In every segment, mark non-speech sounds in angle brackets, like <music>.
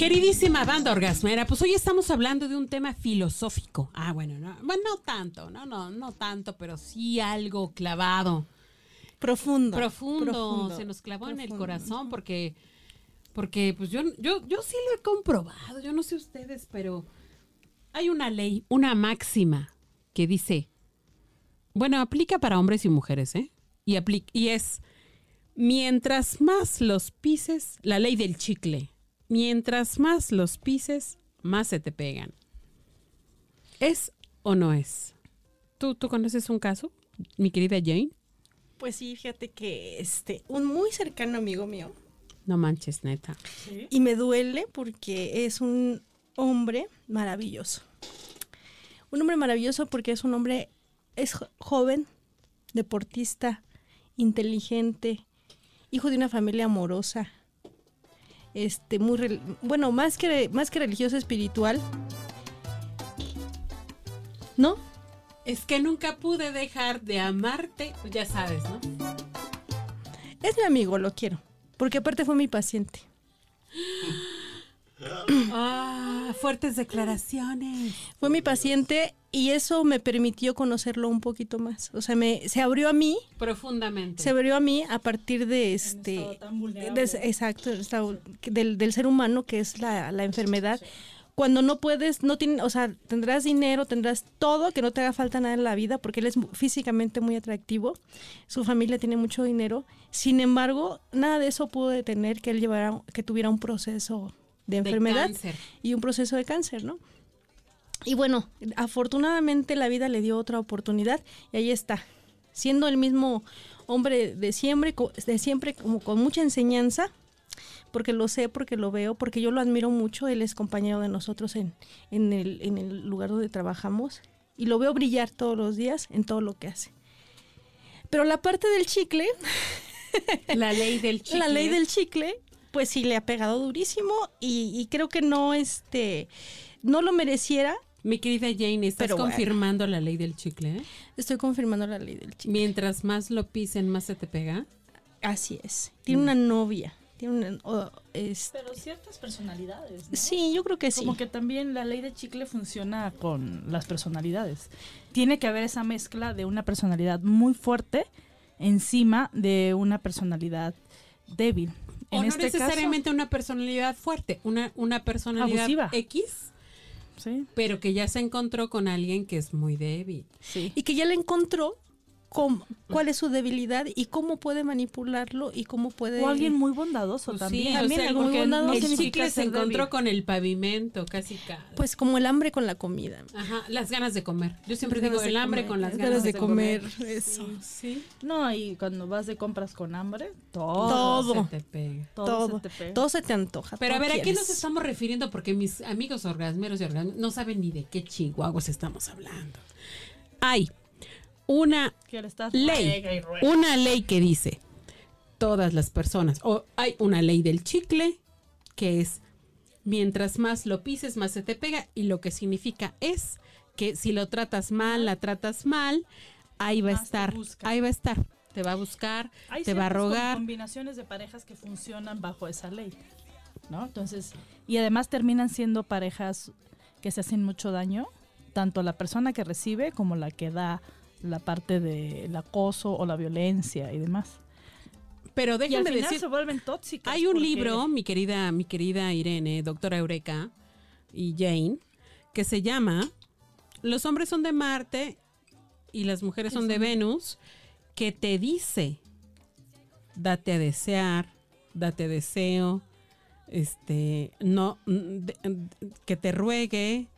Queridísima banda orgasmera, pues hoy estamos hablando de un tema filosófico. Ah, bueno, no, bueno, no tanto, no, no, no tanto, pero sí algo clavado. Profundo. Profundo, se nos clavó en el corazón porque, porque pues yo, yo, yo sí lo he comprobado, yo no sé ustedes, pero hay una ley, una máxima que dice, bueno, aplica para hombres y mujeres, ¿eh? Y, apli- y es, mientras más los pises, la ley del chicle, mientras más los pises, más se te pegan. ¿Es o no es? ¿Tú, tú conoces un caso, mi querida Jane? Pues sí, fíjate que este, un muy cercano amigo mío, No manches, neta. y me duele porque es un hombre maravilloso. Un hombre maravilloso porque es un hombre, es jo- joven, deportista, inteligente, hijo de una familia amorosa, este, muy, bueno, más que, más que religioso, espiritual. ¿No? Es que nunca pude dejar de amarte, pues ya sabes, ¿no? Es mi amigo, lo quiero. Porque aparte fue mi paciente. <gasps> Ah, fuertes declaraciones. Fue mi paciente y eso me permitió conocerlo un poquito más. O sea, me, se abrió a mí, Profundamente. se abrió a mí a partir de este... de exacto, estado del, del ser humano que es la, la enfermedad. Cuando no puedes, no tiene, o sea, tendrás dinero, tendrás todo, que no te haga falta nada en la vida, porque él es físicamente muy atractivo, su familia tiene mucho dinero. Sin embargo, nada de eso pudo detener que él llevara, que tuviera un proceso de enfermedad y un proceso de cáncer, ¿no? Y bueno, afortunadamente la vida le dio otra oportunidad y ahí está, siendo el mismo hombre de siempre, de siempre como con mucha enseñanza, porque lo sé, porque lo veo, porque yo lo admiro mucho, él es compañero de nosotros en, en, el, en el lugar donde trabajamos y lo veo brillar todos los días en todo lo que hace. Pero la parte del chicle, La ley del chicle. <laughs> la ley del chicle, pues sí le ha pegado durísimo y, y creo que no, este, no lo mereciera. Mi querida Jane, estás Pero bueno. confirmando la ley del chicle. ¿eh? Estoy confirmando la ley del chicle. Mientras más lo pisen, más se te pega. Así es. Tiene una novia. Tiene una, o- es- Pero ciertas personalidades. ¿no? sí, yo creo que sí. Como que también la ley de chicle funciona con las personalidades. Tiene que haber esa mezcla de una personalidad muy fuerte encima de una personalidad débil. O no este necesariamente una personalidad fuerte, una, una personalidad Abusiva. X, sí, pero que ya se encontró con alguien que es muy débil. sí. y que ya le encontró cómo- cuál es su debilidad y cómo puede manipularlo y cómo puede... O alguien muy bondadoso Pues también. sí, También o sea, porque bondadoso. el chicle se encontró débil. con el pavimento, casi cada. Pues como el hambre con la comida. Ajá, las ganas de comer. Yo siempre Las digo ganas el hambre comer, con las las ganas, de, comer. <laughs> Eso. Sí. No, y cuando vas de compras con hambre, todo. Todo. Se te pega. Todo, Todo, se te pega. todo se te antoja. Pero a ver, ¿a qué nos estamos refiriendo? Porque mis amigos orgasmeros y orgasmeros no saben ni de qué chihuahuas estamos hablando. Hay una ley, una ley que dice todas las personas, o hay una ley del chicle que es mientras más lo pises, más se te pega y lo que significa es que si lo tratas mal, la tratas mal, ahí va a estar, ahí va a estar, te va a buscar, Hay te va a rogar. combinaciones de parejas que funcionan bajo esa ley, ¿no? Entonces, y además terminan siendo parejas que se hacen mucho daño, tanto la persona que recibe como la que da la parte del acoso o la violencia y demás. Pero final decir, se vuelven tóxicas. Hay un porque- libro, mi querida, mi querida Irene, doctora Eureka y Jane, que se llama Los hombres son de Marte y las mujeres son de Venus, que te dice, date a desear, date deseo, este, no, que te ruegue,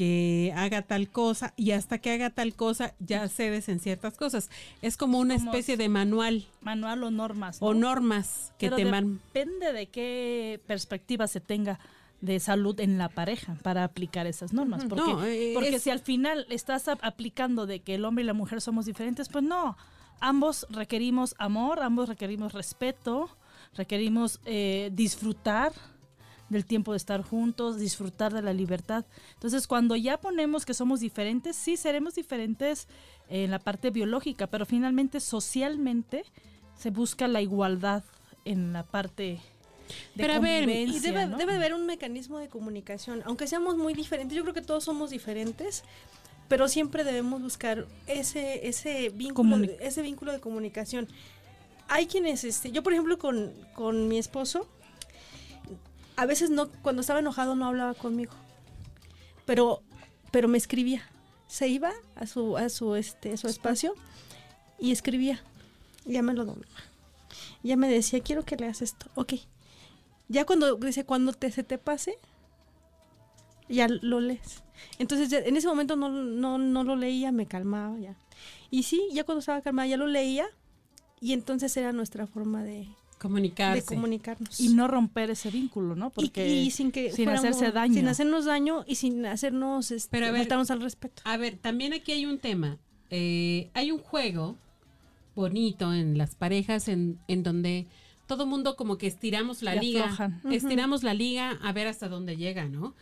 que haga tal cosa y hasta que haga tal cosa ya cedes en ciertas cosas. Es como una especie de manual Manual o normas. o ¿no? normas que Pero te man depende de qué perspectiva se tenga de salud en la pareja para aplicar esas normas. Porque, No, eh, porque es- si al final estás ap- aplicando de que el hombre y la mujer somos diferentes, pues no. Ambos requerimos amor, ambos requerimos respeto, requerimos eh, disfrutar del tiempo de estar juntos, disfrutar de la libertad. Entonces, cuando ya ponemos que somos diferentes, sí seremos diferentes en la parte biológica, pero finalmente socialmente se busca la igualdad en la parte de Pero a ver, y debe, ¿no? debe haber un mecanismo de comunicación, aunque seamos muy diferentes, yo creo que todos somos diferentes, pero siempre debemos buscar ese, ese, vínculo, ese vínculo de comunicación. Hay quienes, este, yo por ejemplo con, con mi esposo, a veces no, cuando estaba enojado no hablaba conmigo, pero, pero me escribía. Se iba a su, a su, este, su espacio y escribía. Ya me lo doblaba. Ya me decía, quiero que leas esto. Ok. Ya cuando dice, cuando te, se te pase, ya lo lees. Entonces, ya en ese momento no, no, no lo leía, me calmaba ya. Y sí, ya cuando estaba calmada, ya lo leía. Y entonces era nuestra forma de, Comunicarse. de comunicarnos. y no romper ese vínculo, ¿no? Y- Porque y, sin que sin fuéramos- hacerse daño. Sin hacernos daño y sin hacernos este, Pero a ver- faltarnos al respeto. A ver, también aquí hay un tema. Eh, hay un juego bonito en las parejas en, en donde todo mundo como que estiramos la Y liga. aflojan. Estiramos la liga a ver hasta dónde llega, ¿no?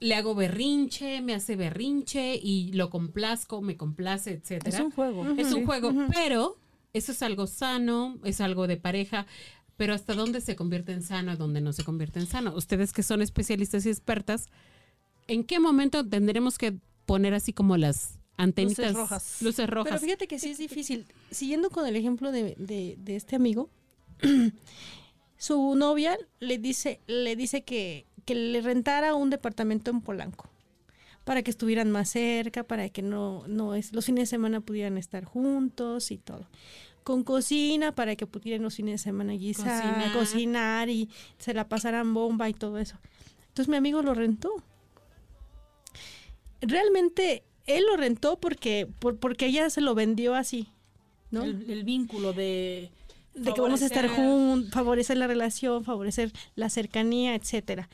Le hago berrinche, me hace berrinche y lo complazco, me complace, etcétera. es un juego. Es un juego, pero eso es algo sano, es algo de pareja, pero hasta dónde se convierte en sano dónde no se convierte en sano. Ustedes que son especialistas y expertas, ¿en qué momento tendremos que poner así como las antenitas Luces rojas. luces rojas? Pero fíjate que sí es difícil. Siguiendo con el ejemplo de, de- de este amigo, <clears throat> su novia le dice, le dice que, que le rentara un departamento en Polanco para que estuvieran más cerca, para que no, no es, los fines de semana pudieran estar juntos y todo. Con cocina para que pudieran los fines de semana guisar, Cocinar. cocinar y se la pasaran bomba y todo eso. Entonces mi amigo lo rentó. Realmente él lo rentó porque, por- porque ella se lo vendió así, ¿no? El, el vínculo de... de que vamos a estar juntos, favorecer la relación, favorecer la cercanía, etcétera.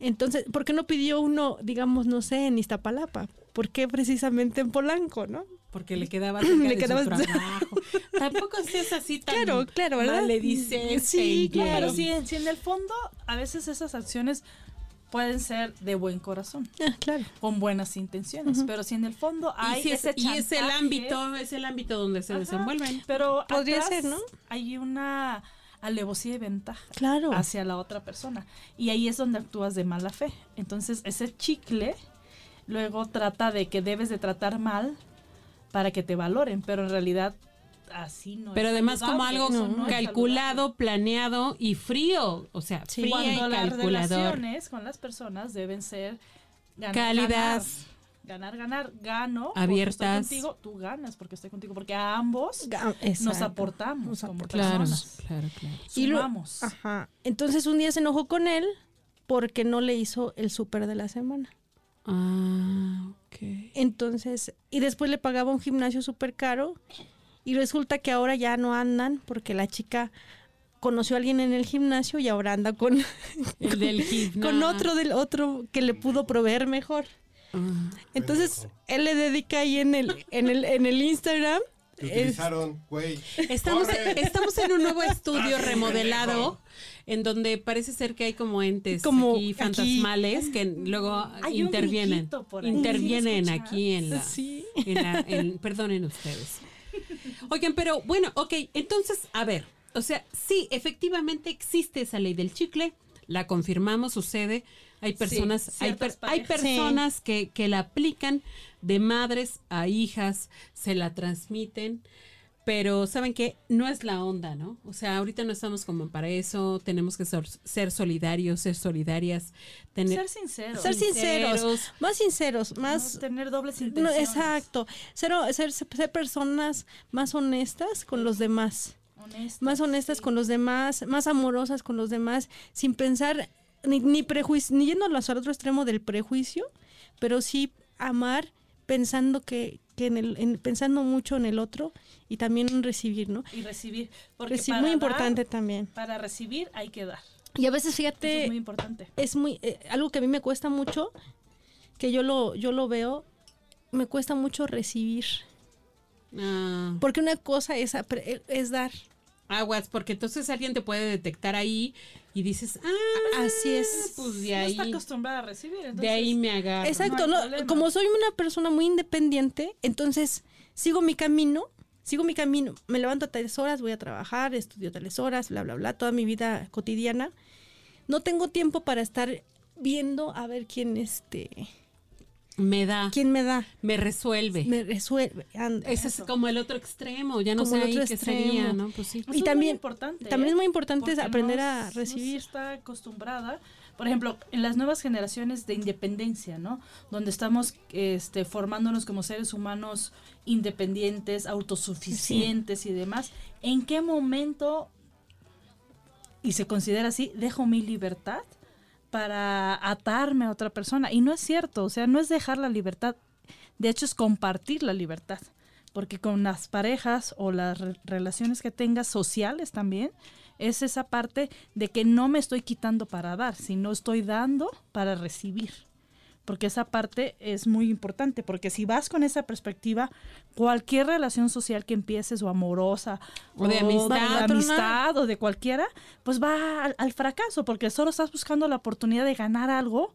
Entonces, ¿por qué no pidió uno, digamos, no sé, en Iztapalapa? ¿Por qué precisamente en Polanco, no? Porque le quedaba <clears throat> cerca Le de quedaba- su trabajo. <laughs> Tampoco seas así tan Claro, claro, ¿verdad? maledicente, Sí, Jenny. claro. Pero sí, en- sí, en el fondo, a veces esas acciones pueden ser de buen corazón, Ah, claro. con buenas intenciones, pero si en el fondo hay y, si es, ese y es el ámbito, es el ámbito donde se Ajá. desenvuelven. Pero Podría atrás ser, ¿no? Hay una alevosía y ventaja Claro. hacia la otra persona. Y ahí es donde actúas de mala fe. Entonces, ese chicle luego trata de que debes de tratar mal para que te valoren, pero en realidad así no Pero es además como algo no calculado, planeado y frío, o sea, Sí. fría y las calculador. relaciones con las personas deben ser ganar, Cálidas. ganar, ganar, ganar, gano, Abiertas. porque estoy contigo, tú ganas porque estoy contigo, porque a ambos nos aportamos Nos como. Claro, personas. claro, claro. Y lo-. Ajá. Entonces un día se enojó con él porque no le hizo el súper de la semana. Ah, ok. Entonces, y después le pagaba un gimnasio súper caro y resulta que ahora ya no andan porque la chica conoció a alguien en el gimnasio y ahora anda con, El del <laughs> con otro del otro que le pudo proveer mejor. Entonces, él le dedica ahí en el, en el, en el Instagram. Te utilizaron, güey. Estamos, Corre. estamos en un nuevo estudio Ah, remodelado en donde parece ser que hay como entes Como aquí aquí. fantasmales que luego Hay intervienen grillito por ahí. intervienen ¿Sí aquí en la, Sí. en la- en- perdonen ustedes oigan pero bueno ok entonces a ver o sea sí efectivamente existe esa ley del chicle la confirmamos sucede hay personas hay, per- hay personas que, que la aplican de madres a hijas se la transmiten pero saben que no es la onda, ¿no? O sea, ahorita no estamos como para eso, tenemos que ser, ser solidarios, ser solidarias, tener Ser sinceros. Ser sinceros, Sinceros. más sinceros, No más... tener dobles No, intenciones. exacto. Ser, ser, ser personas más honestas con los demás. Honestas, más honestas sí. con los demás, más amorosas con los demás, sin pensar ni, ni prejuicio, ni yéndonos al otro extremo del prejuicio, pero sí amar pensando que, que en el, en- pensando mucho en el otro y también en recibir, ¿no? Y recibir. Porque para muy dar- importante también. para recibir hay que dar. Y a veces, Eso fíjate, es muy importante. es muy eh, algo que a mí me cuesta mucho, que yo lo yo lo veo, me cuesta mucho recibir, Ah, porque una cosa es es dar, aguas, porque entonces alguien te puede detectar ahí y dices, ah, así es. pues de no está ahí, acostumbrada a recibir. de ahí me agarro. Exacto, no como soy una persona muy independiente, entonces sigo mi camino, sigo mi camino, me levanto a tales horas, voy a trabajar, estudio tales horas, bla bla bla, toda mi vida cotidiana. No tengo tiempo para estar viendo a ver quién este Me da, quién me da, me resuelve. me resuelve. anda. Ese es como el otro extremo, ya no Como sé el ahí otro qué extremo. sería, ¿no? Pues sí. Y es muy también- importante, también ¿eh? es muy importante Porque aprender no a recibir. está acostumbrada. Por ejemplo, en las nuevas generaciones de independencia, ¿no? Donde estamos este, formándonos como seres humanos independientes, autosuficientes y demás. ¿En qué momento, y se considera así, dejo mi libertad para atarme a otra persona? Y no es cierto, o sea, no es dejar la libertad. De hecho, es compartir la libertad. Porque con las parejas o las re- relaciones que tengas sociales también, es esa parte de que no me estoy quitando para dar, sino estoy dando para recibir. Porque esa parte es muy importante, porque si vas con esa perspectiva, cualquier relación social que empieces o amorosa O de amistad. de amistad o de cualquiera, pues va al, al fracaso, porque solo estás buscando la oportunidad de ganar algo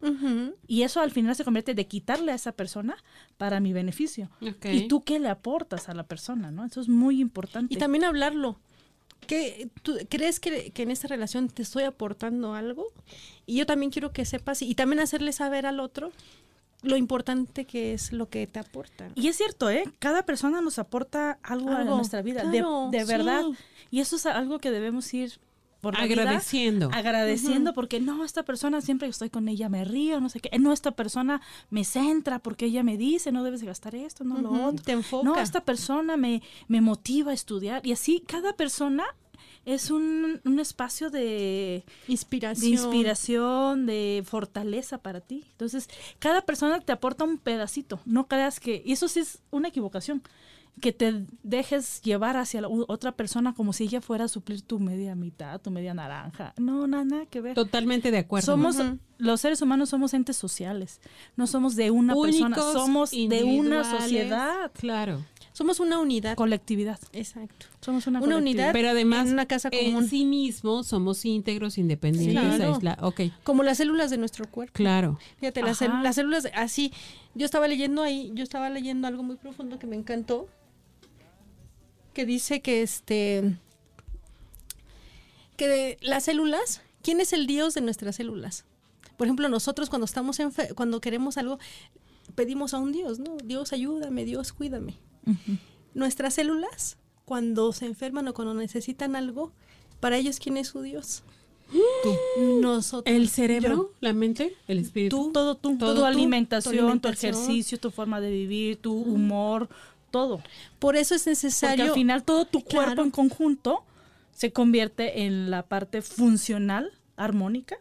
y eso al final se convierte de quitarle a esa persona para mi beneficio. ¿Y tú qué le aportas a la persona? ¿no? Eso es muy importante. Y también hablarlo. ¿Qué, tú, ¿Crees que, que en esta relación te estoy aportando algo? Y yo también quiero que sepas y también hacerle saber al otro lo importante que es lo que te aporta. Y es cierto, ¿eh? Cada persona nos aporta algo, a Algo, nuestra vida, claro, de, de sí. verdad. Y eso es algo que debemos ir por la vida Agradeciendo. agradeciendo porque no, esta persona siempre que estoy con ella me río, no sé qué. No, esta persona me centra porque ella me dice, no debes de gastar esto, no lo otro. te enfoca. No, esta persona me, me motiva a estudiar. Y así cada persona es un, un espacio de, Inspiración. de inspiración, de fortaleza para ti. Entonces, cada persona te aporta un pedacito. No creas que, y eso sí es una equivocación, que te dejes llevar hacia la otra persona como si ella fuera a suplir tu media mitad, tu media naranja. No, nada, nada que ver. Totalmente de acuerdo. Somos, los seres humanos somos entes sociales. No somos de una persona, somos de una sociedad. Claro. Somos una unidad. Colectividad. Exacto. Somos una, Una unidad. Pero además, en una casa en común. sí mismo somos íntegros, independientes, claro. aisla- Ok, Como las células de nuestro cuerpo. claro. Fíjate, las células, así, yo estaba leyendo ahí, yo estaba leyendo algo muy profundo que me encantó, que dice que este, que de las células, ¿quién es el dios de nuestras células? Por ejemplo, nosotros cuando estamos enfe- cuando queremos algo, pedimos a un dios, ¿no? Dios ayúdame, Dios cuídame. Nuestras células, cuando se enferman o cuando necesitan algo, para ellos, ¿quién es su dios? Nosotros. ¿El cerebro? Yo. ¿La mente? ¿El espíritu? Tú. todo tú, Todo tu tú, alimentación, tu ejercicio, tu forma de vivir, tu humor, todo. Por eso es Porque necesario. al final todo tu cuerpo Claro. en conjunto se convierte en la parte funcional, armónica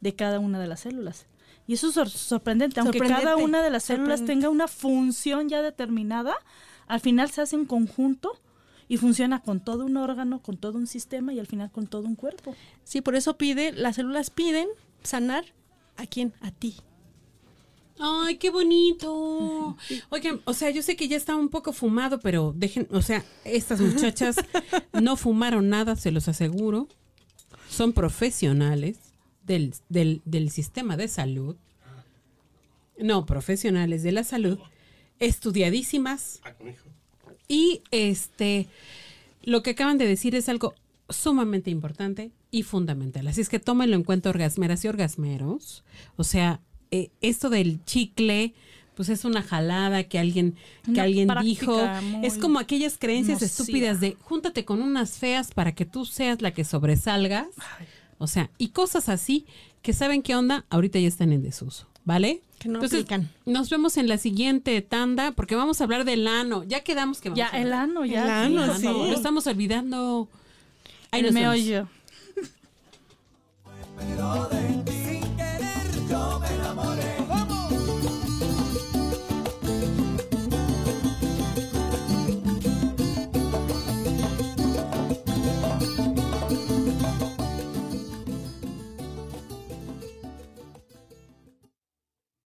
de cada una de las células. Y eso es sor- sorprendente, aunque cada una de las células tenga una función ya determinada, al final se hace en conjunto y funciona con todo un órgano, con todo un sistema y al final con todo un cuerpo. Sí, por eso pide, las células piden sanar a quién, a ti. Ay, qué bonito. Oigan, o sea, yo sé que ya está un poco fumado, pero dejen, o sea, estas muchachas <laughs> no fumaron nada, se los aseguro. Son profesionales del, del, del sistema de salud. No, profesionales de la salud, estudiadísimas. Y este, lo que acaban de decir es algo sumamente importante y fundamental. Así es que tómenlo en cuenta, orgasmeras y orgasmeros. O sea, eh, esto del chicle, pues es una jalada que alguien, que Una alguien dijo. Es como aquellas creencias nociva. estúpidas de júntate con unas feas para que tú seas la que sobresalgas. O sea, y cosas así que saben qué onda, ahorita ya están en desuso, ¿vale? Que no aplican. Nos vemos en la siguiente tanda porque vamos a hablar del ano. Ya quedamos que vamos Ya, a hablar. el ano, ya. El ano, sí. Lo estamos olvidando. Ahí El nos vemos. meollo.